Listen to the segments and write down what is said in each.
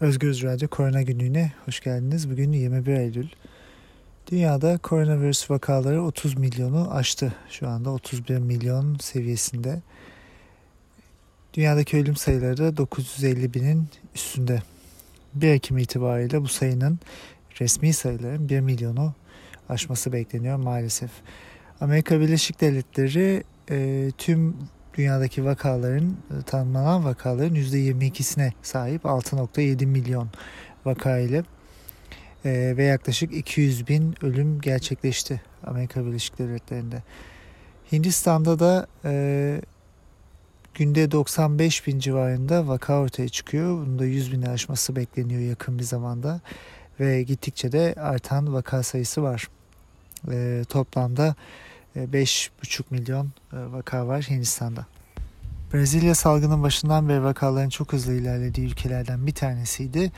Özgürüz Radyo Korona Günlüğü'ne hoş geldiniz. Bugün 21 Eylül. Dünyada koronavirüs vakaları 30 milyonu aştı. Şu anda 31 milyon seviyesinde. Dünyadaki ölüm sayıları da 950 binin üstünde. 1 Ekim itibariyle bu sayının resmi sayıların 1 milyonu aşması bekleniyor maalesef. Amerika Birleşik Devletleri e, tüm dünyadaki vakaların e, tanımlanan vakaların %22'sine sahip 6.7 milyon vaka ile e, ve yaklaşık 200 bin ölüm gerçekleşti Amerika Birleşik Devletleri'nde. Hindistan'da da e, günde 95 bin civarında vaka ortaya çıkıyor. Bunun da 100 bini aşması bekleniyor yakın bir zamanda ve gittikçe de artan vaka sayısı var. E, toplamda 5,5 milyon e, vaka var Hindistan'da. Brezilya salgının başından beri vakaların çok hızlı ilerlediği ülkelerden bir tanesiydi.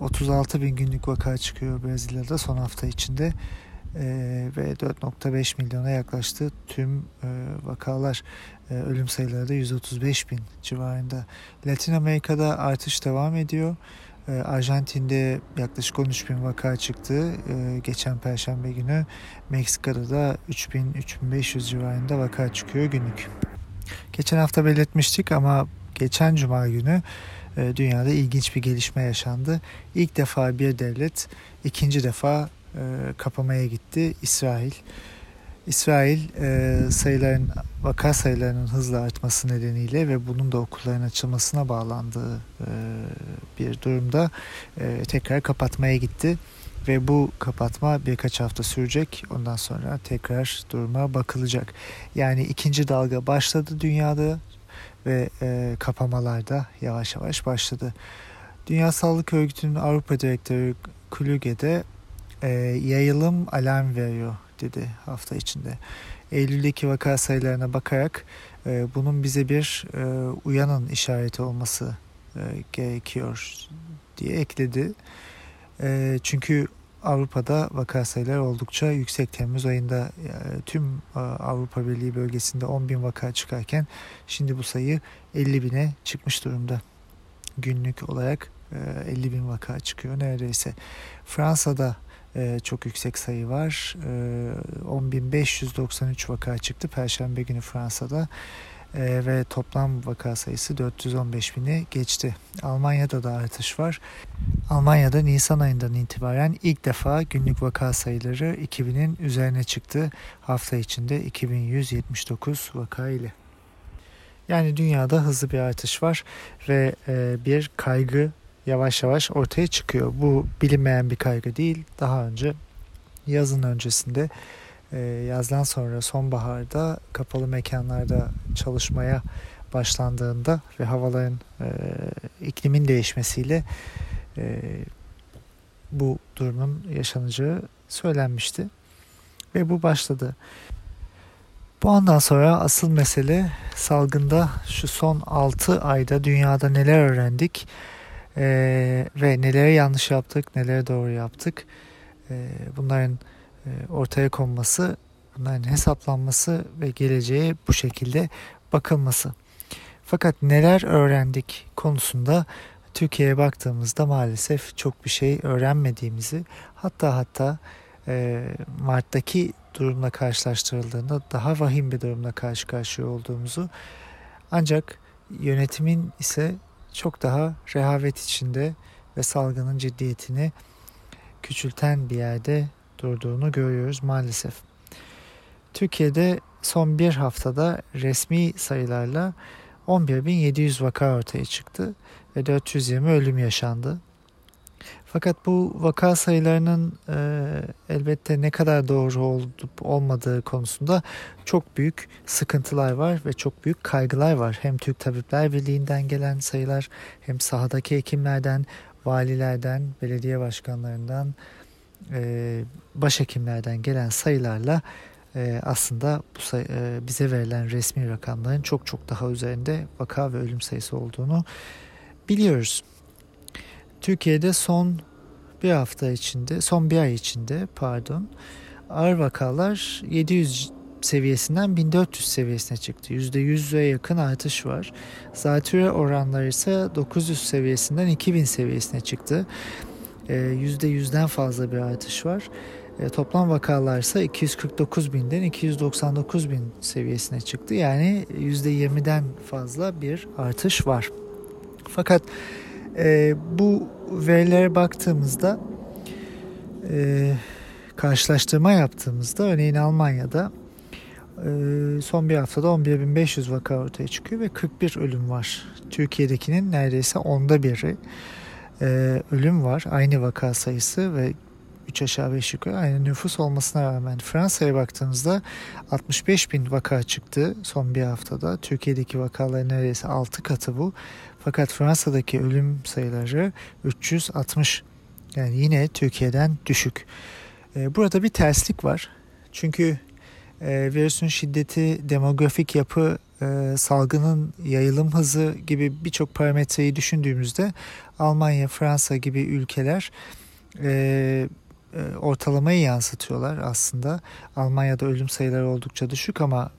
36 e, bin günlük vaka çıkıyor Brezilya'da son hafta içinde e, ve 4.5 milyona yaklaştı tüm vakalar. Ölüm sayıları da 135 bin civarında. Latin Amerika'da artış devam ediyor. Ee, Arjantin'de yaklaşık 13 bin vaka çıktı ee, geçen perşembe günü. Meksika'da da 3000-3500 civarında vaka çıkıyor günlük. Geçen hafta belirtmiştik ama geçen cuma günü e, dünyada ilginç bir gelişme yaşandı. İlk defa bir devlet ikinci defa e, kapamaya gitti İsrail. İsrail e, sayıların vaka sayılarının hızla artması nedeniyle ve bunun da okulların açılmasına bağlandığı e, bir durumda e, tekrar kapatmaya gitti ve bu kapatma birkaç hafta sürecek. Ondan sonra tekrar duruma bakılacak. Yani ikinci dalga başladı dünyada ve e, kapamalar da yavaş yavaş başladı. Dünya Sağlık Örgütü'nün Avrupa Direktörü Kluge de e, yayılım alarm veriyor dedi hafta içinde. Eylül'deki vaka sayılarına bakarak e, bunun bize bir e, uyanın işareti olması e, gerekiyor diye ekledi. E, çünkü Avrupa'da vaka sayıları oldukça yüksek. Temmuz ayında e, tüm e, Avrupa Birliği bölgesinde 10 bin vaka çıkarken şimdi bu sayı 50 bine çıkmış durumda. Günlük olarak e, 50 bin vaka çıkıyor neredeyse. Fransa'da e, çok yüksek sayı var. E, 10.593 vaka çıktı Perşembe günü Fransa'da e, ve toplam vaka sayısı 415 bini geçti. Almanya'da da artış var. Almanya'da Nisan ayından itibaren ilk defa günlük vaka sayıları 2000'in üzerine çıktı. Hafta içinde 2179 vaka ile. Yani dünyada hızlı bir artış var ve e, bir kaygı yavaş yavaş ortaya çıkıyor. Bu bilinmeyen bir kaygı değil. Daha önce yazın öncesinde e, yazdan sonra sonbaharda kapalı mekanlarda çalışmaya başlandığında ve havaların e, iklimin değişmesiyle e, bu durumun yaşanacağı söylenmişti ve bu başladı. Bu andan sonra asıl mesele salgında şu son 6 ayda dünyada neler öğrendik ee, ve nelere yanlış yaptık, nelere doğru yaptık. Ee, bunların e, ortaya konması, bunların hesaplanması ve geleceğe bu şekilde bakılması. Fakat neler öğrendik konusunda Türkiye'ye baktığımızda maalesef çok bir şey öğrenmediğimizi hatta hatta e, Mart'taki durumla karşılaştırıldığında daha vahim bir durumla karşı karşıya olduğumuzu ancak yönetimin ise çok daha rehavet içinde ve salgının ciddiyetini küçülten bir yerde durduğunu görüyoruz maalesef. Türkiye'de son bir haftada resmi sayılarla 11.700 vaka ortaya çıktı ve 420 ölüm yaşandı. Fakat bu vaka sayılarının e, elbette ne kadar doğru olup olmadığı konusunda çok büyük sıkıntılar var ve çok büyük kaygılar var. Hem Türk Tabipler Birliği'nden gelen sayılar hem sahadaki hekimlerden, valilerden, belediye başkanlarından, e, başhekimlerden gelen sayılarla e, aslında bu sayı, e, bize verilen resmi rakamların çok çok daha üzerinde vaka ve ölüm sayısı olduğunu biliyoruz. Türkiye'de son bir hafta içinde, son bir ay içinde pardon ağır vakalar 700 seviyesinden 1400 seviyesine çıktı. %100'e yakın artış var. Zatürre oranları ise 900 seviyesinden 2000 seviyesine çıktı. %100'den fazla bir artış var. E, toplam vakalar ise 249 binden 299 bin seviyesine çıktı. Yani %20'den fazla bir artış var. Fakat e, bu verilere baktığımızda e, karşılaştırma yaptığımızda örneğin Almanya'da e, son bir haftada 11.500 vaka ortaya çıkıyor ve 41 ölüm var. Türkiye'dekinin neredeyse onda biri e, ölüm var. Aynı vaka sayısı ve 3 aşağı 5 yukarı aynı nüfus olmasına rağmen Fransa'ya baktığımızda 65 bin vaka çıktı son bir haftada. Türkiye'deki vakaların neredeyse 6 katı bu. Fakat Fransa'daki ölüm sayıları 360 yani yine Türkiye'den düşük. Ee, burada bir terslik var. Çünkü e, virüsün şiddeti, demografik yapı, e, salgının yayılım hızı gibi birçok parametreyi düşündüğümüzde Almanya, Fransa gibi ülkeler e, ortalamayı yansıtıyorlar aslında. Almanya'da ölüm sayıları oldukça düşük ama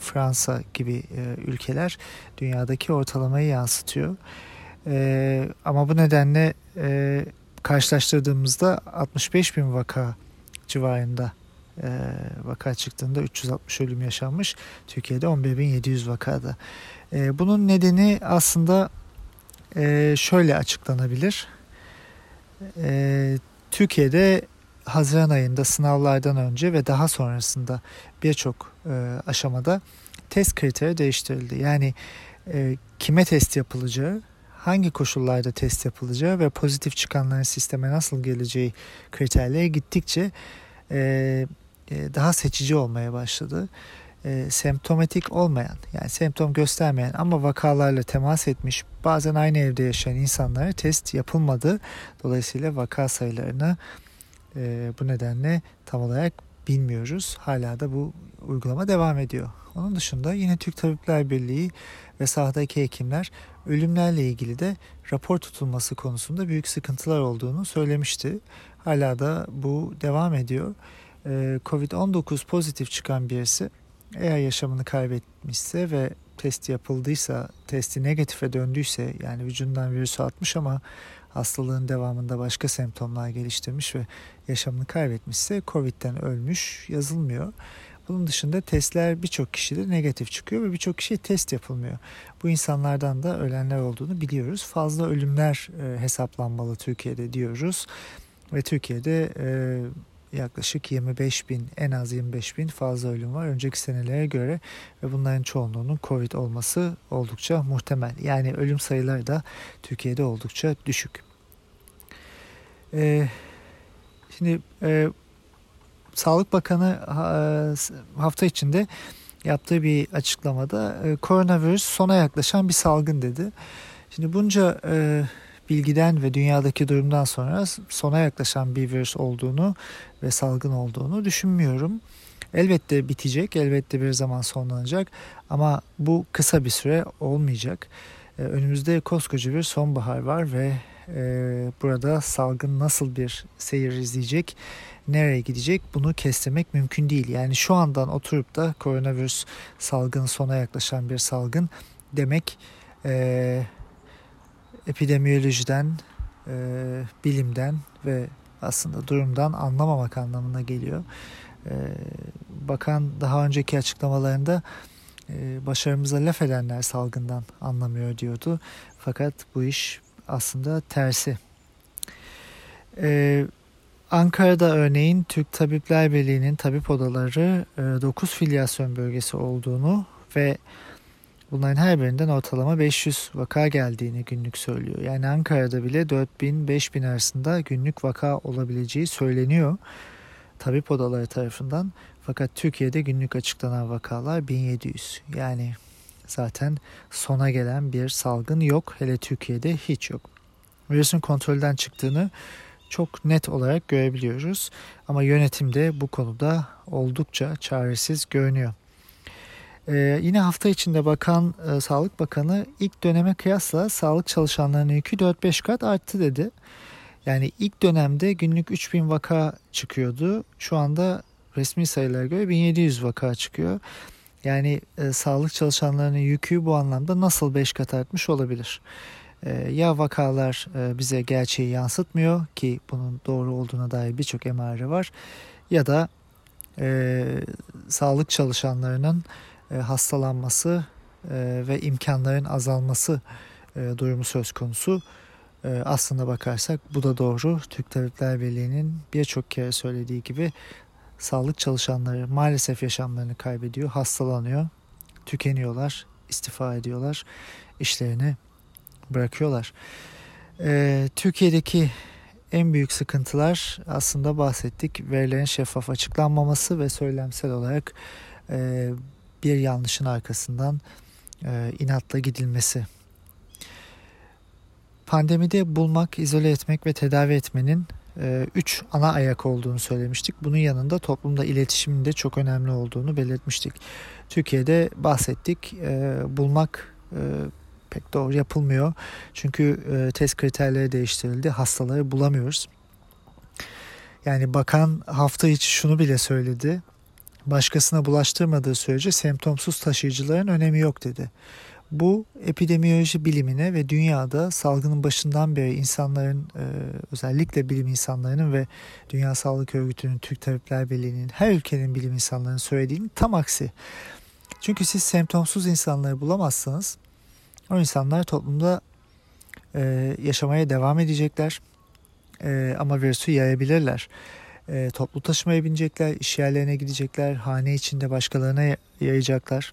Fransa gibi ülkeler dünyadaki ortalamayı yansıtıyor. ama bu nedenle karşılaştırdığımızda 65 bin vaka civarında e, vaka çıktığında 360 ölüm yaşanmış. Türkiye'de 11.700 vakada. E, bunun nedeni aslında e, şöyle açıklanabilir. E, Türkiye'de Haziran ayında sınavlardan önce ve daha sonrasında birçok e, aşamada test kriteri değiştirildi. Yani e, kime test yapılacağı, hangi koşullarda test yapılacağı ve pozitif çıkanların sisteme nasıl geleceği kriterleri gittikçe e, e, daha seçici olmaya başladı. E, semptomatik olmayan yani semptom göstermeyen ama vakalarla temas etmiş bazen aynı evde yaşayan insanlara test yapılmadı. Dolayısıyla vaka sayılarını e, bu nedenle tam olarak bilmiyoruz. Hala da bu uygulama devam ediyor. Onun dışında yine Türk Tabipler Birliği ve sahadaki hekimler ölümlerle ilgili de rapor tutulması konusunda büyük sıkıntılar olduğunu söylemişti. Hala da bu devam ediyor. Ee, Covid-19 pozitif çıkan birisi eğer yaşamını kaybetmişse ve test yapıldıysa, testi negatife döndüyse yani vücudundan virüsü atmış ama hastalığın devamında başka semptomlar geliştirmiş ve yaşamını kaybetmişse Covid'den ölmüş yazılmıyor. Bunun dışında testler birçok kişide negatif çıkıyor ve birçok kişiye test yapılmıyor. Bu insanlardan da ölenler olduğunu biliyoruz. Fazla ölümler e, hesaplanmalı Türkiye'de diyoruz. Ve Türkiye'de e, yaklaşık 25 bin en az 25 bin fazla ölüm var önceki senelere göre ve bunların çoğunluğunun Covid olması oldukça muhtemel. Yani ölüm sayıları da Türkiye'de oldukça düşük. Ee, şimdi e, Sağlık Bakanı e, hafta içinde yaptığı bir açıklamada e, koronavirüs sona yaklaşan bir salgın dedi. Şimdi bunca e, bilgiden ve dünyadaki durumdan sonra sona yaklaşan bir virüs olduğunu ve salgın olduğunu düşünmüyorum. Elbette bitecek, elbette bir zaman sonlanacak ama bu kısa bir süre olmayacak. Önümüzde koskoca bir sonbahar var ve burada salgın nasıl bir seyir izleyecek nereye gidecek bunu kestirmek mümkün değil. Yani şu andan oturup da koronavirüs salgın sona yaklaşan bir salgın demek e, epidemiyolojiden, e, bilimden ve aslında durumdan anlamamak anlamına geliyor. E, bakan daha önceki açıklamalarında e, başarımıza laf edenler salgından anlamıyor diyordu. Fakat bu iş aslında tersi. E, Ankara'da örneğin Türk Tabipler Birliği'nin tabip odaları 9 e, filyasyon bölgesi olduğunu ve bunların her birinden ortalama 500 vaka geldiğini günlük söylüyor. Yani Ankara'da bile 4000-5000 arasında günlük vaka olabileceği söyleniyor tabip odaları tarafından. Fakat Türkiye'de günlük açıklanan vakalar 1700. Yani zaten sona gelen bir salgın yok. Hele Türkiye'de hiç yok. Virüsün kontrolden çıktığını çok net olarak görebiliyoruz. Ama yönetimde bu konuda oldukça çaresiz görünüyor. Ee, yine hafta içinde bakan e, Sağlık Bakanı ilk döneme kıyasla sağlık çalışanlarının yükü 4-5 kat arttı dedi. Yani ilk dönemde günlük 3000 vaka çıkıyordu. Şu anda resmi sayılara göre 1700 vaka çıkıyor. Yani e, sağlık çalışanlarının yükü bu anlamda nasıl 5 kat artmış olabilir? E, ya vakalar e, bize gerçeği yansıtmıyor ki bunun doğru olduğuna dair birçok emare var ya da e, sağlık çalışanlarının e, hastalanması e, ve imkanların azalması e, durumu söz konusu. Aslında bakarsak bu da doğru. Türk Tabipler Birliği'nin birçok kere söylediği gibi sağlık çalışanları maalesef yaşamlarını kaybediyor, hastalanıyor, tükeniyorlar, istifa ediyorlar, işlerini bırakıyorlar. Türkiye'deki en büyük sıkıntılar aslında bahsettik. Verilerin şeffaf açıklanmaması ve söylemsel olarak bir yanlışın arkasından e, inatla gidilmesi. Pandemide bulmak, izole etmek ve tedavi etmenin e, üç ana ayak olduğunu söylemiştik. Bunun yanında toplumda iletişimin de çok önemli olduğunu belirtmiştik. Türkiye'de bahsettik. E, bulmak e, pek doğru yapılmıyor. Çünkü test kriterleri değiştirildi. Hastaları bulamıyoruz. Yani bakan hafta içi şunu bile söyledi. Başkasına bulaştırmadığı sürece semptomsuz taşıyıcıların önemi yok dedi. Bu epidemiyoloji bilimine ve dünyada salgının başından beri insanların e, özellikle bilim insanlarının ve Dünya Sağlık Örgütü'nün, Türk Tabipler Birliği'nin, her ülkenin bilim insanlarının söylediğinin tam aksi. Çünkü siz semptomsuz insanları bulamazsanız o insanlar toplumda e, yaşamaya devam edecekler e, ama virüsü yayabilirler. E, toplu taşımaya binecekler, iş yerlerine gidecekler, hane içinde başkalarına yayacaklar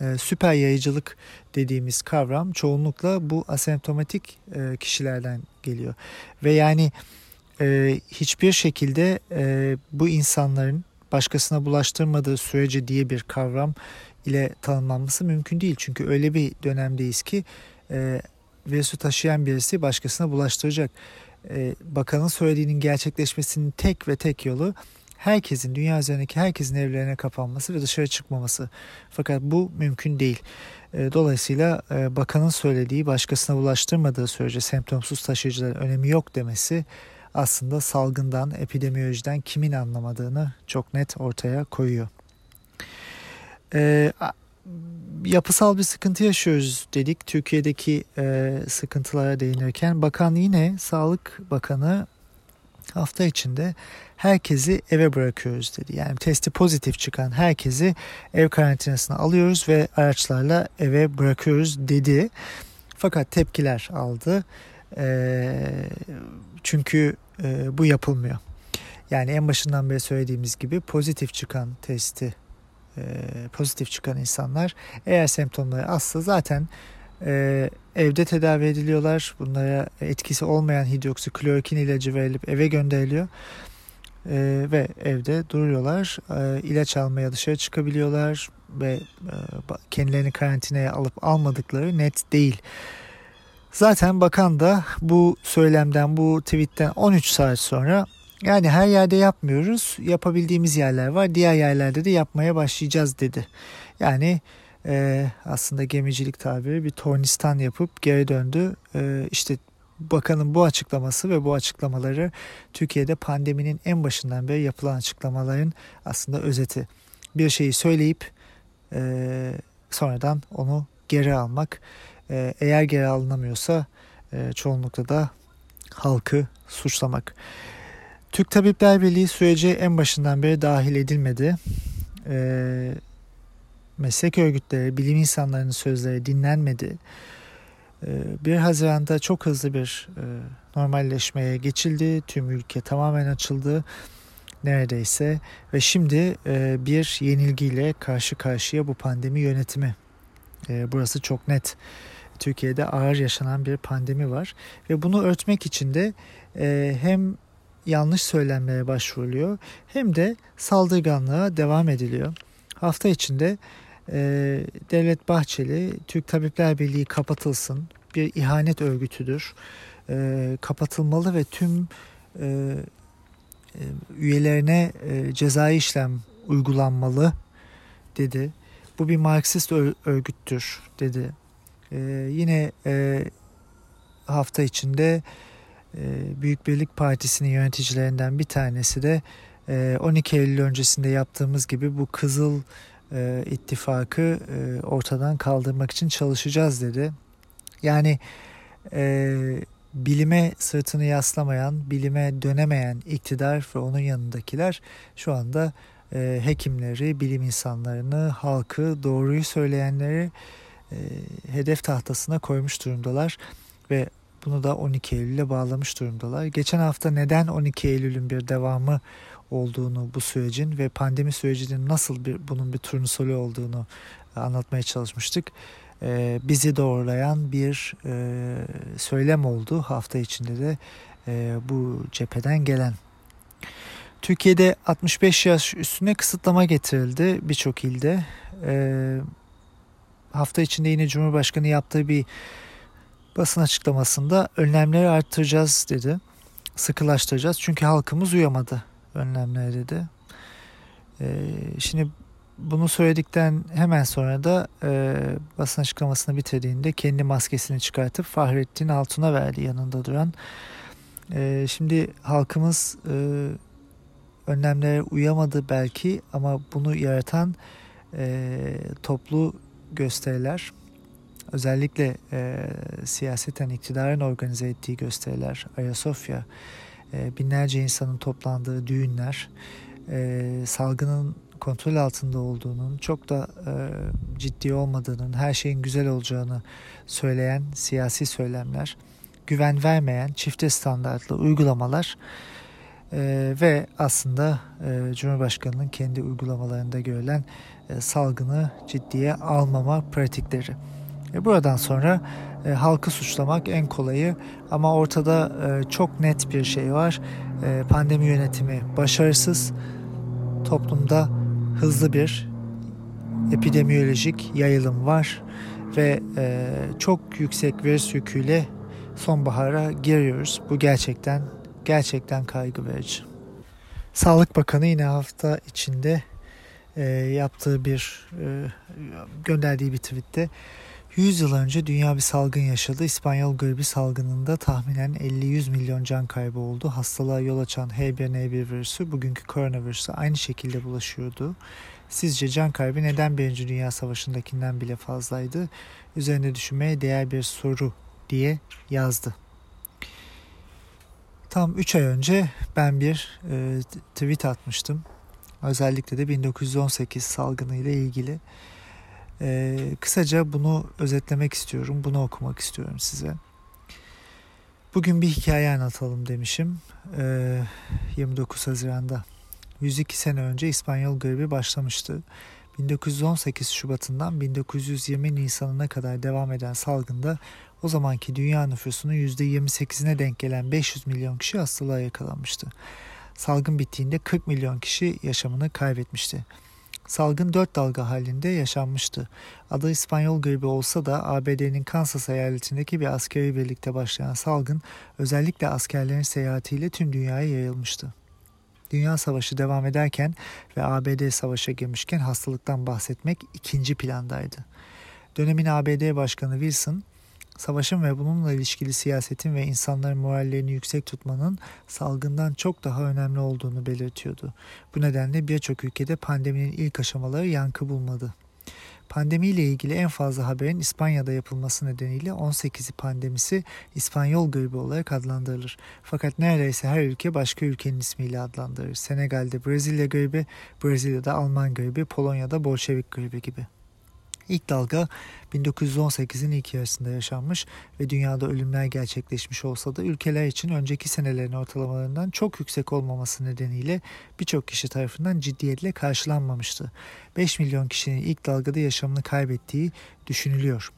e, süper yayıcılık dediğimiz kavram çoğunlukla bu asemptomatik e, kişilerden geliyor. Ve yani e, hiçbir şekilde e, bu insanların başkasına bulaştırmadığı sürece diye bir kavram ile tanımlanması mümkün değil. Çünkü öyle bir dönemdeyiz ki e, virüsü taşıyan birisi başkasına bulaştıracak. E, bakanın söylediğinin gerçekleşmesinin tek ve tek yolu herkesin, dünya üzerindeki herkesin evlerine kapanması ve dışarı çıkmaması. Fakat bu mümkün değil. E, dolayısıyla e, bakanın söylediği başkasına bulaştırmadığı sürece semptomsuz taşıyıcıların önemi yok demesi aslında salgından, epidemiyolojiden kimin anlamadığını çok net ortaya koyuyor. Yapısal bir sıkıntı yaşıyoruz dedik. Türkiye'deki e, sıkıntılara değinirken bakan yine Sağlık Bakanı hafta içinde herkesi eve bırakıyoruz dedi. Yani testi pozitif çıkan herkesi ev karantinasına alıyoruz ve araçlarla eve bırakıyoruz dedi. Fakat tepkiler aldı. E, çünkü e, bu yapılmıyor. Yani en başından beri söylediğimiz gibi pozitif çıkan testi e, pozitif çıkan insanlar eğer semptomları azsa zaten e, evde tedavi ediliyorlar. Bunlara etkisi olmayan hidroksiklorokin ilacı verilip eve gönderiliyor. E, ve evde duruyorlar. E, ilaç almaya dışarı çıkabiliyorlar ve e, kendilerini karantinaya alıp almadıkları net değil. Zaten bakan da bu söylemden, bu tweetten 13 saat sonra yani her yerde yapmıyoruz. Yapabildiğimiz yerler var. Diğer yerlerde de yapmaya başlayacağız dedi. Yani e, aslında gemicilik tabiri bir tornistan yapıp geri döndü. E, işte bakanın bu açıklaması ve bu açıklamaları Türkiye'de pandeminin en başından beri yapılan açıklamaların aslında özeti. Bir şeyi söyleyip e, sonradan onu geri almak. E, eğer geri alınamıyorsa e, çoğunlukla da halkı suçlamak. Türk Tabipler Birliği sürece en başından beri dahil edilmedi. E, meslek örgütleri, bilim insanlarının sözleri dinlenmedi. 1 ee, Haziran'da çok hızlı bir e, normalleşmeye geçildi. Tüm ülke tamamen açıldı neredeyse ve şimdi e, bir yenilgiyle karşı karşıya bu pandemi yönetimi. E, burası çok net. Türkiye'de ağır yaşanan bir pandemi var ve bunu örtmek için de hem yanlış söylenmeye başvuruluyor hem de saldırganlığa devam ediliyor. Hafta içinde e, Devlet Bahçeli Türk Tabipler Birliği kapatılsın bir ihanet örgütüdür. E, kapatılmalı ve tüm e, e, üyelerine e, cezai işlem uygulanmalı dedi. Bu bir Marksist örgüttür dedi. E, yine e, hafta içinde Büyük Birlik Partisi'nin yöneticilerinden bir tanesi de 12 Eylül öncesinde yaptığımız gibi bu Kızıl ittifakı ortadan kaldırmak için çalışacağız dedi. Yani bilime sırtını yaslamayan, bilime dönemeyen iktidar ve onun yanındakiler şu anda e, hekimleri, bilim insanlarını, halkı, doğruyu söyleyenleri e, hedef tahtasına koymuş durumdalar ve bunu da 12 Eylül'e bağlamış durumdalar. Geçen hafta neden 12 Eylül'ün bir devamı olduğunu bu sürecin ve pandemi sürecinin nasıl bir bunun bir turnusolu olduğunu anlatmaya çalışmıştık. Ee, bizi doğrulayan bir e, söylem oldu hafta içinde de e, bu cepheden gelen. Türkiye'de 65 yaş üstüne kısıtlama getirildi birçok ilde. Ee, hafta içinde yine Cumhurbaşkanı yaptığı bir basın açıklamasında önlemleri arttıracağız dedi. Sıkılaştıracağız çünkü halkımız uyamadı önlemlere dedi. Ee, şimdi bunu söyledikten hemen sonra da e, basın açıklamasını bitirdiğinde kendi maskesini çıkartıp Fahrettin Altun'a verdi yanında duran. E, şimdi halkımız e, önlemlere uyamadı belki ama bunu yaratan e, toplu gösteriler özellikle e, siyaseten iktidarın organize ettiği gösteriler Ayasofya e, binlerce insanın toplandığı düğünler e, salgının kontrol altında olduğunun, çok da e, ciddi olmadığının, her şeyin güzel olacağını söyleyen siyasi söylemler, güven vermeyen çifte standartlı uygulamalar e, ve aslında e, Cumhurbaşkanı'nın kendi uygulamalarında görülen e, salgını ciddiye almama pratikleri. E, buradan sonra e, halkı suçlamak en kolayı ama ortada e, çok net bir şey var. E, pandemi yönetimi başarısız. Toplumda hızlı bir epidemiyolojik yayılım var ve e, çok yüksek virüs yüküyle sonbahara giriyoruz. Bu gerçekten gerçekten kaygı verici. Sağlık Bakanı yine hafta içinde e, yaptığı bir e, gönderdiği bir tweette 100 yıl önce dünya bir salgın yaşadı. İspanyol gribi salgınında tahminen 50-100 milyon can kaybı oldu. Hastalığa yol açan H1N1 virüsü bugünkü koronavirüse aynı şekilde bulaşıyordu. Sizce can kaybı neden Birinci Dünya Savaşı'ndakinden bile fazlaydı? Üzerine düşünmeye değer bir soru diye yazdı. Tam 3 ay önce ben bir e, tweet atmıştım. Özellikle de 1918 salgını ile ilgili. E, kısaca bunu özetlemek istiyorum. Bunu okumak istiyorum size. Bugün bir hikaye anlatalım demişim. E, 29 Haziran'da. 102 sene önce İspanyol gribi başlamıştı. 1918 Şubat'ından 1920 Nisan'ına kadar devam eden salgında o zamanki dünya nüfusunun %28'ine denk gelen 500 milyon kişi hastalığa yakalanmıştı. Salgın bittiğinde 40 milyon kişi yaşamını kaybetmişti. Salgın dört dalga halinde yaşanmıştı. Adı İspanyol gribi olsa da ABD'nin Kansas eyaletindeki bir askeri birlikte başlayan salgın özellikle askerlerin seyahatiyle tüm dünyaya yayılmıştı. Dünya Savaşı devam ederken ve ABD savaşa girmişken hastalıktan bahsetmek ikinci plandaydı. Dönemin ABD Başkanı Wilson, savaşın ve bununla ilişkili siyasetin ve insanların morallerini yüksek tutmanın salgından çok daha önemli olduğunu belirtiyordu. Bu nedenle birçok ülkede pandeminin ilk aşamaları yankı bulmadı. Pandemiyle ilgili en fazla haberin İspanya'da yapılması nedeniyle 18'i pandemisi İspanyol gribi olarak adlandırılır. Fakat neredeyse her ülke başka ülkenin ismiyle adlandırır. Senegal'de Brezilya gribi, Brezilya'da Alman gribi, Polonya'da Bolşevik gribi gibi. İlk dalga 1918'in ilk yarısında yaşanmış ve dünyada ölümler gerçekleşmiş olsa da ülkeler için önceki senelerin ortalamalarından çok yüksek olmaması nedeniyle birçok kişi tarafından ciddiyetle karşılanmamıştı. 5 milyon kişinin ilk dalgada yaşamını kaybettiği düşünülüyor.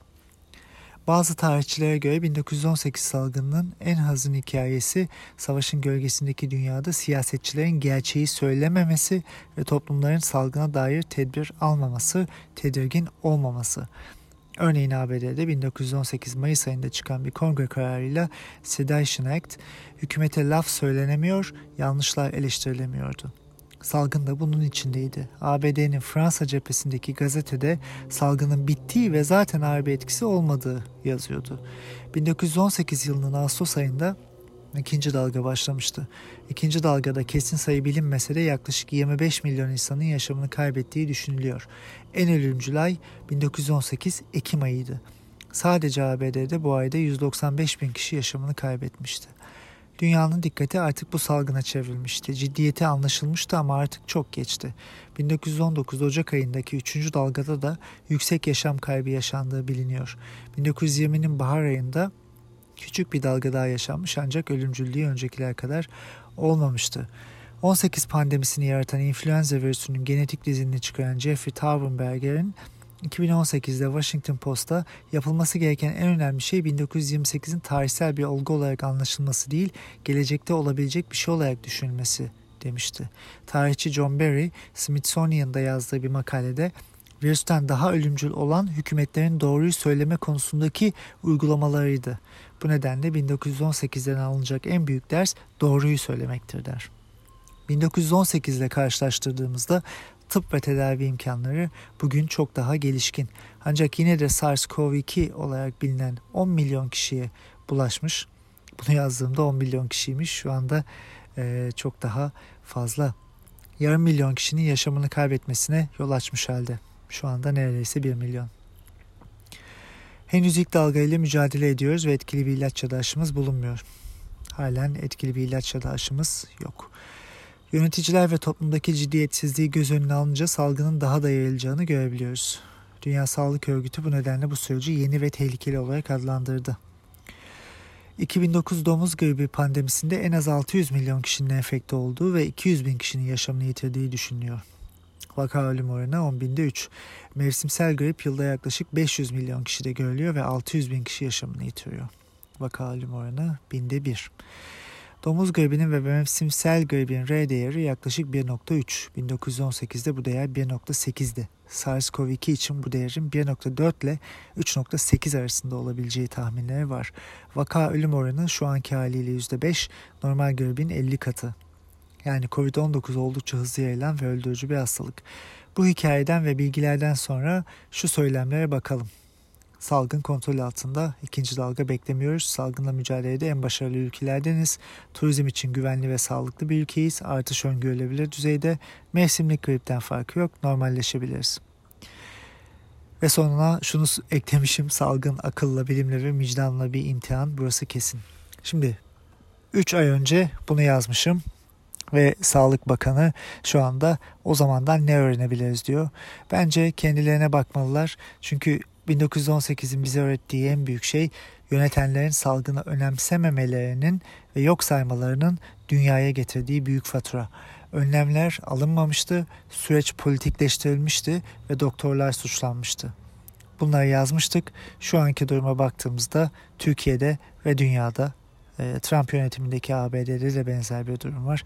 Bazı tarihçilere göre 1918 salgınının en hazın hikayesi savaşın gölgesindeki dünyada siyasetçilerin gerçeği söylememesi ve toplumların salgına dair tedbir almaması, tedirgin olmaması. Örneğin ABD'de 1918 Mayıs ayında çıkan bir kongre kararıyla Sedation Act, hükümete laf söylenemiyor, yanlışlar eleştirilemiyordu. Salgın da bunun içindeydi. ABD'nin Fransa cephesindeki gazetede salgının bittiği ve zaten bir etkisi olmadığı yazıyordu. 1918 yılının Ağustos ayında ikinci dalga başlamıştı. İkinci dalgada kesin sayı bilinmese de yaklaşık 25 milyon insanın yaşamını kaybettiği düşünülüyor. En ölümcül ay 1918 Ekim ayıydı. Sadece ABD'de bu ayda 195 bin kişi yaşamını kaybetmişti. Dünyanın dikkati artık bu salgına çevrilmişti. Ciddiyeti anlaşılmıştı ama artık çok geçti. 1919 Ocak ayındaki 3. dalgada da yüksek yaşam kaybı yaşandığı biliniyor. 1920'nin bahar ayında küçük bir dalga daha yaşanmış ancak ölümcüllüğü öncekiler kadar olmamıştı. 18 pandemisini yaratan influenza virüsünün genetik dizinini çıkaran Jeffrey Taubenberger'in 2018'de Washington Post'ta yapılması gereken en önemli şey 1928'in tarihsel bir olgu olarak anlaşılması değil, gelecekte olabilecek bir şey olarak düşünülmesi demişti. Tarihçi John Barry, Smithsonian'da yazdığı bir makalede virüsten daha ölümcül olan hükümetlerin doğruyu söyleme konusundaki uygulamalarıydı. Bu nedenle 1918'den alınacak en büyük ders doğruyu söylemektir der. 1918 ile karşılaştırdığımızda tıp ve tedavi imkanları bugün çok daha gelişkin. Ancak yine de SARS-CoV-2 olarak bilinen 10 milyon kişiye bulaşmış. Bunu yazdığımda 10 milyon kişiymiş. Şu anda e, çok daha fazla. Yarım milyon kişinin yaşamını kaybetmesine yol açmış halde. Şu anda neredeyse 1 milyon. Henüz ilk dalgayla mücadele ediyoruz ve etkili bir ilaç ya da aşımız bulunmuyor. Halen etkili bir ilaç ya da aşımız yok. Yöneticiler ve toplumdaki ciddiyetsizliği göz önüne alınca salgının daha da yayılacağını görebiliyoruz. Dünya Sağlık Örgütü bu nedenle bu süreci yeni ve tehlikeli olarak adlandırdı. 2009 domuz gribi pandemisinde en az 600 milyon kişinin enfekte olduğu ve 200 bin kişinin yaşamını yitirdiği düşünülüyor. Vaka ölüm oranı 10 binde 3. Mevsimsel grip yılda yaklaşık 500 milyon kişide görülüyor ve 600 bin kişi yaşamını yitiriyor. Vaka ölüm oranı binde 1. Domuz gribinin ve mevsimsel gribin R değeri yaklaşık 1.3. 1918'de bu değer 1.8'di. SARS-CoV-2 için bu değerin 1.4 ile 3.8 arasında olabileceği tahminleri var. Vaka ölüm oranı şu anki haliyle %5, normal gribin 50 katı. Yani COVID-19 oldukça hızlı yayılan ve öldürücü bir hastalık. Bu hikayeden ve bilgilerden sonra şu söylemlere bakalım. Salgın kontrol altında. ikinci dalga beklemiyoruz. Salgınla mücadelede en başarılı ülkelerdeniz. Turizm için güvenli ve sağlıklı bir ülkeyiz. Artış öngörülebilir düzeyde. Mevsimlik gripten farkı yok. Normalleşebiliriz. Ve sonuna şunu eklemişim. Salgın akılla, bilimle ve vicdanla bir imtihan. Burası kesin. Şimdi 3 ay önce bunu yazmışım ve Sağlık Bakanı şu anda o zamandan ne öğrenebiliriz diyor. Bence kendilerine bakmalılar. Çünkü 1918'in bize öğrettiği en büyük şey yönetenlerin salgını önemsememelerinin ve yok saymalarının dünyaya getirdiği büyük fatura. Önlemler alınmamıştı, süreç politikleştirilmişti ve doktorlar suçlanmıştı. Bunları yazmıştık. Şu anki duruma baktığımızda Türkiye'de ve dünyada e, Trump yönetimindeki ABD'de de benzer bir durum var.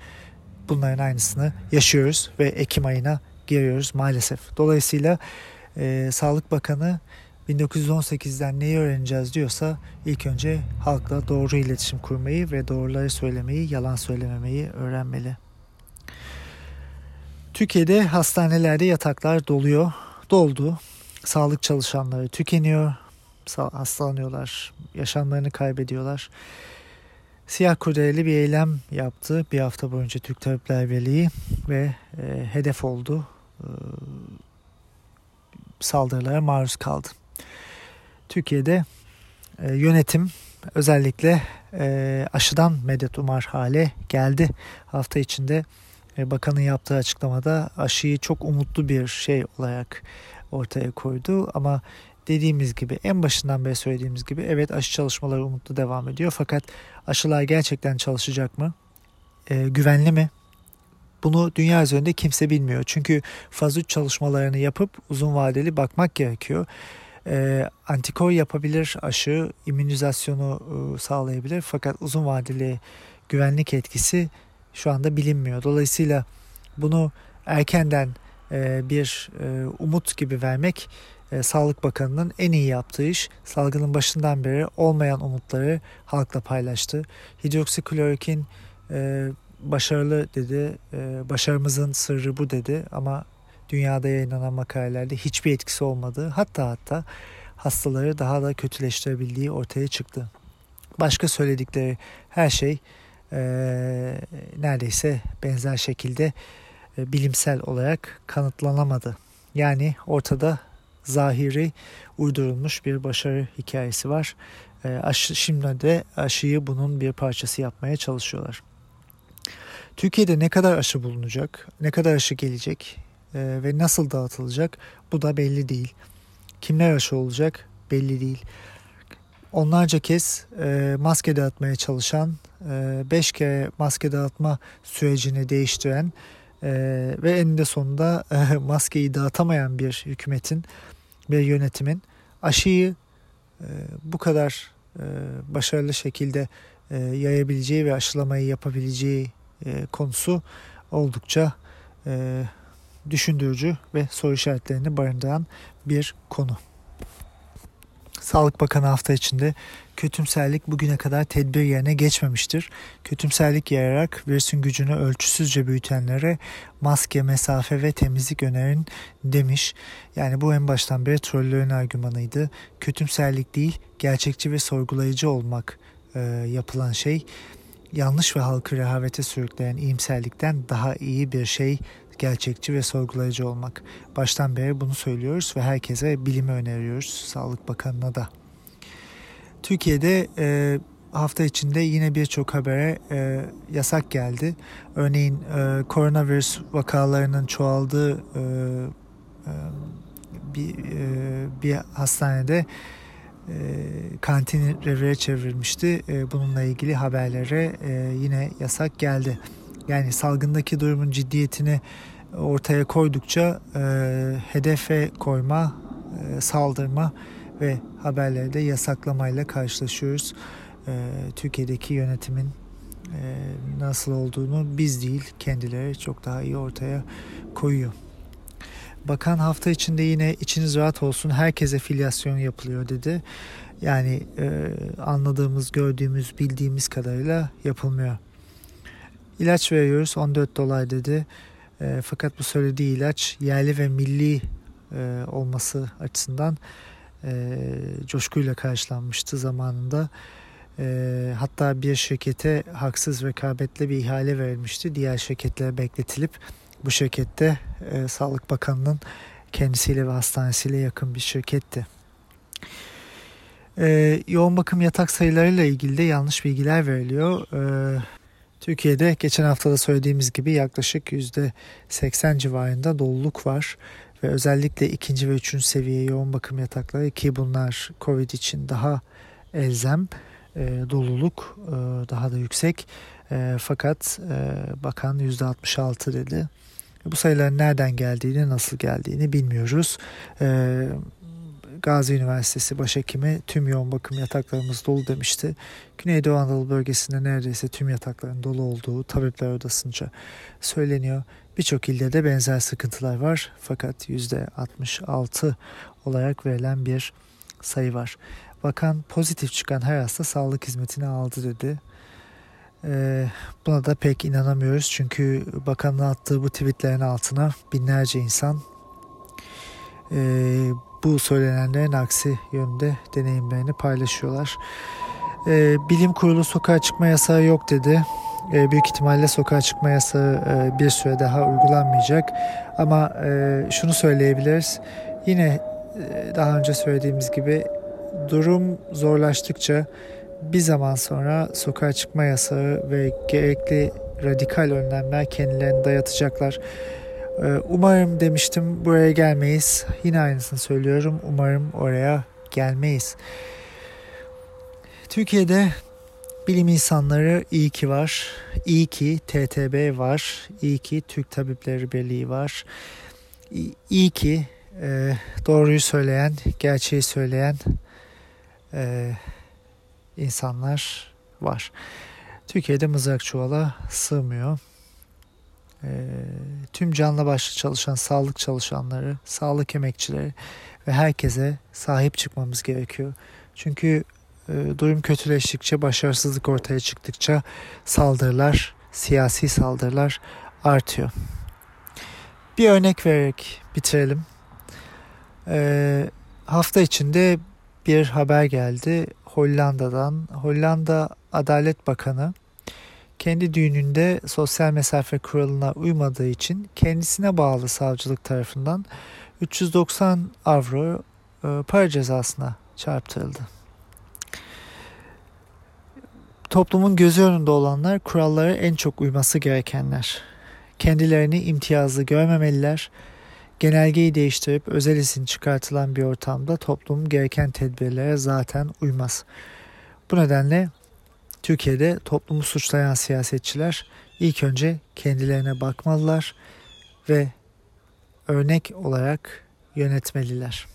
Bunların aynısını yaşıyoruz ve Ekim ayına giriyoruz maalesef. Dolayısıyla e, Sağlık Bakanı 1918'den neyi öğreneceğiz diyorsa ilk önce halkla doğru iletişim kurmayı ve doğruları söylemeyi, yalan söylememeyi öğrenmeli. Türkiye'de hastanelerde yataklar doluyor, doldu. Sağlık çalışanları tükeniyor, hastalanıyorlar, yaşamlarını kaybediyorlar. Siyah kurdeleli bir eylem yaptı bir hafta boyunca Türk Tabipler Birliği ve e, hedef oldu. E, saldırılara maruz kaldı. Türkiye'de e, yönetim özellikle e, aşıdan medet umar hale geldi. Hafta içinde e, bakanın yaptığı açıklamada aşıyı çok umutlu bir şey olarak ortaya koydu ama dediğimiz gibi en başından beri söylediğimiz gibi evet aşı çalışmaları umutlu devam ediyor fakat aşılar gerçekten çalışacak mı? E, güvenli mi? Bunu dünya üzerinde kimse bilmiyor. Çünkü faz 3 çalışmalarını yapıp uzun vadeli bakmak gerekiyor e, antikor yapabilir, aşı immünizasyonu e, sağlayabilir fakat uzun vadeli güvenlik etkisi şu anda bilinmiyor. Dolayısıyla bunu erkenden e, bir e, umut gibi vermek e, Sağlık Bakanı'nın en iyi yaptığı iş. Salgının başından beri olmayan umutları halkla paylaştı. Hidroksiklorokin e, başarılı dedi, e, başarımızın sırrı bu dedi ama dünyada yayınlanan makalelerde hiçbir etkisi olmadığı hatta hatta hastaları daha da kötüleştirebildiği ortaya çıktı. Başka söyledikleri her şey e, neredeyse benzer şekilde e, bilimsel olarak kanıtlanamadı. Yani ortada zahiri uydurulmuş bir başarı hikayesi var. E, aşı, şimdi de aşıyı bunun bir parçası yapmaya çalışıyorlar. Türkiye'de ne kadar aşı bulunacak, ne kadar aşı gelecek e, ve nasıl dağıtılacak bu da belli değil. Kimler aşı olacak belli değil. Onlarca kez e, maske dağıtmaya çalışan, e, beş kere maske dağıtma sürecini değiştiren e, ve eninde sonunda e, maskeyi dağıtamayan bir hükümetin, bir yönetimin aşıyı e, bu kadar e, başarılı şekilde e, yayabileceği ve aşılamayı yapabileceği e, konusu oldukça e, düşündürücü ve soru işaretlerini barındıran bir konu. Sağlık Bakanı hafta içinde kötümserlik bugüne kadar tedbir yerine geçmemiştir. Kötümserlik yarayarak virüsün gücünü ölçüsüzce büyütenlere maske, mesafe ve temizlik önerin demiş. Yani bu en baştan beri trollerin argümanıydı. Kötümserlik değil, gerçekçi ve sorgulayıcı olmak e, yapılan şey yanlış ve halkı rehavete sürükleyen iyimserlikten daha iyi bir şey gerçekçi ve sorgulayıcı olmak. Baştan beri bunu söylüyoruz ve herkese bilimi öneriyoruz. Sağlık Bakanı'na da. Türkiye'de e, hafta içinde yine birçok habere e, yasak geldi. Örneğin e, koronavirüs vakalarının çoğaldığı e, e, bir, e, bir hastanede e, kantini revire çevirmişti. E, bununla ilgili haberlere e, yine yasak geldi. Yani salgındaki durumun ciddiyetini ortaya koydukça e, hedefe koyma, e, saldırma ve haberlerde yasaklamayla karşılaşıyoruz. E, Türkiye'deki yönetimin e, nasıl olduğunu biz değil kendileri çok daha iyi ortaya koyuyor. Bakan hafta içinde yine içiniz rahat olsun herkese filyasyon yapılıyor dedi. Yani e, anladığımız, gördüğümüz, bildiğimiz kadarıyla yapılmıyor. İlaç veriyoruz 14 dolar dedi. E, fakat bu söylediği ilaç yerli ve milli e, olması açısından e, coşkuyla karşılanmıştı zamanında. E, hatta bir şirkete haksız rekabetle bir ihale verilmişti. Diğer şirketlere bekletilip bu şirkette e, Sağlık Bakanı'nın kendisiyle ve hastanesiyle yakın bir şirketti. E, yoğun bakım yatak sayılarıyla ilgili de yanlış bilgiler veriliyor. E, Türkiye'de geçen hafta da söylediğimiz gibi yaklaşık %80 civarında doluluk var ve özellikle ikinci ve üçüncü seviye yoğun bakım yatakları ki bunlar COVID için daha elzem e, doluluk e, daha da yüksek e, fakat e, bakan %66 dedi. Bu sayıların nereden geldiğini nasıl geldiğini bilmiyoruz. E, Gazi Üniversitesi başhekimi tüm yoğun bakım yataklarımız dolu demişti. Güneydoğu Anadolu bölgesinde neredeyse tüm yatakların dolu olduğu tabipler odasınca söyleniyor. Birçok ilde de benzer sıkıntılar var fakat %66 olarak verilen bir sayı var. Bakan pozitif çıkan her hasta sağlık hizmetini aldı dedi. Ee, buna da pek inanamıyoruz çünkü bakanın attığı bu tweetlerin altına binlerce insan e, bu söylenenlerin aksi yönde deneyimlerini paylaşıyorlar. E, bilim kurulu sokağa çıkma yasağı yok dedi. E, büyük ihtimalle sokağa çıkma yasağı e, bir süre daha uygulanmayacak. Ama e, şunu söyleyebiliriz. Yine e, daha önce söylediğimiz gibi durum zorlaştıkça bir zaman sonra sokağa çıkma yasağı ve gerekli radikal önlemler kendilerini dayatacaklar. Ee, umarım demiştim buraya gelmeyiz. Yine aynısını söylüyorum. Umarım oraya gelmeyiz. Türkiye'de bilim insanları iyi ki var. İyi ki TTB var. İyi ki Türk Tabipleri Birliği var. İyi ki e, doğruyu söyleyen, gerçeği söyleyen e, insanlar var. Türkiye'de mızrak çuvala sığmıyor e, tüm canlı başlı çalışan sağlık çalışanları, sağlık emekçileri ve herkese sahip çıkmamız gerekiyor. Çünkü e, durum kötüleştikçe, başarısızlık ortaya çıktıkça saldırılar, siyasi saldırılar artıyor. Bir örnek vererek bitirelim. E, hafta içinde bir haber geldi. Hollanda'dan. Hollanda Adalet Bakanı kendi düğününde sosyal mesafe kuralına uymadığı için kendisine bağlı savcılık tarafından 390 avro e, para cezasına çarptırıldı. Toplumun gözü önünde olanlar kurallara en çok uyması gerekenler. Kendilerini imtiyazlı görmemeliler. Genelgeyi değiştirip özel isim çıkartılan bir ortamda toplum gereken tedbirlere zaten uymaz. Bu nedenle Türkiye'de toplumu suçlayan siyasetçiler ilk önce kendilerine bakmalılar ve örnek olarak yönetmeliler.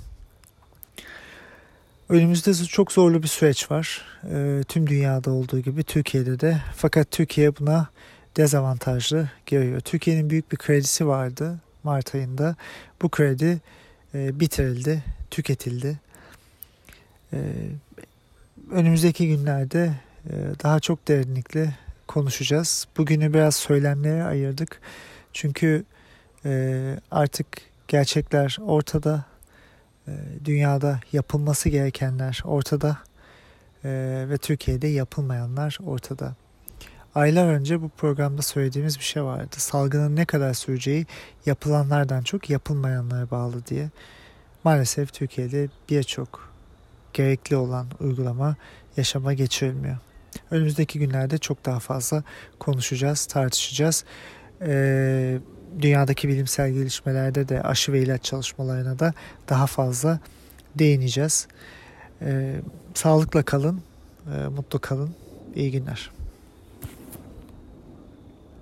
Önümüzde çok zorlu bir süreç var. E, tüm dünyada olduğu gibi Türkiye'de de. Fakat Türkiye buna dezavantajlı görüyor. Türkiye'nin büyük bir kredisi vardı Mart ayında. Bu kredi e, bitirildi, tüketildi. E, önümüzdeki günlerde daha çok derinlikli konuşacağız. Bugünü biraz söylemlere ayırdık. Çünkü e, artık gerçekler ortada ee, dünyada yapılması gerekenler ortada ee, ve Türkiye'de yapılmayanlar ortada. Aylar önce bu programda söylediğimiz bir şey vardı. Salgının ne kadar süreceği yapılanlardan çok yapılmayanlara bağlı diye. Maalesef Türkiye'de birçok gerekli olan uygulama yaşama geçirilmiyor. Önümüzdeki günlerde çok daha fazla konuşacağız, tartışacağız. Ee, dünyadaki bilimsel gelişmelerde de aşı ve ilaç çalışmalarına da daha fazla değineceğiz. Ee, sağlıkla kalın, e, mutlu kalın. İyi günler.